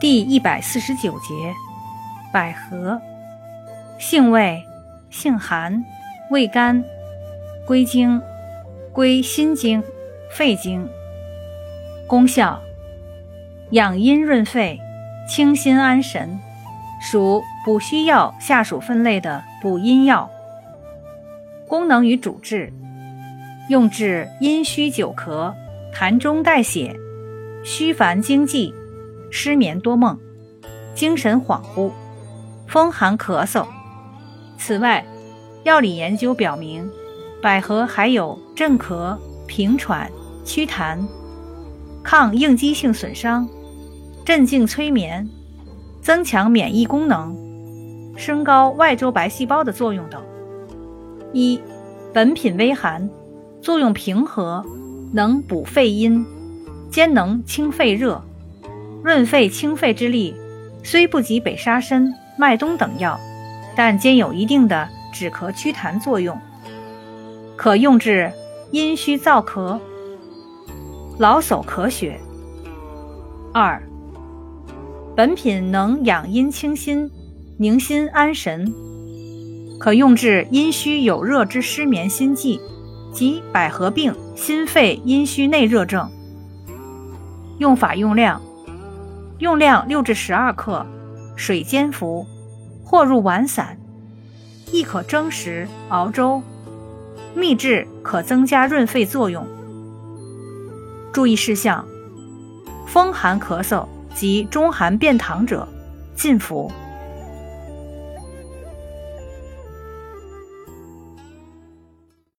第一百四十九节，百合，性味，性寒，味甘，归经，归心经、肺经。功效，养阴润肺，清心安神，属补虚药下属分类的补阴药。功能与主治，用治阴虚久咳、痰中带血、虚烦惊悸。失眠多梦、精神恍惚、风寒咳嗽。此外，药理研究表明，百合还有镇咳、平喘、祛痰、抗应激性损伤、镇静催眠、增强免疫功能、升高外周白细胞的作用等。一，本品微寒，作用平和，能补肺阴，兼能清肺热。润肺清肺之力，虽不及北沙参、麦冬等药，但兼有一定的止咳祛痰作用，可用治阴虚燥咳、老朽咳血。二，本品能养阴清心、宁心安神，可用治阴虚有热之失眠心悸及百合病心肺阴虚内热症。用法用量。用量六至十二克，水煎服，或入丸散，亦可蒸食熬粥。秘制可增加润肺作用。注意事项：风寒咳嗽及中寒便溏者，禁服。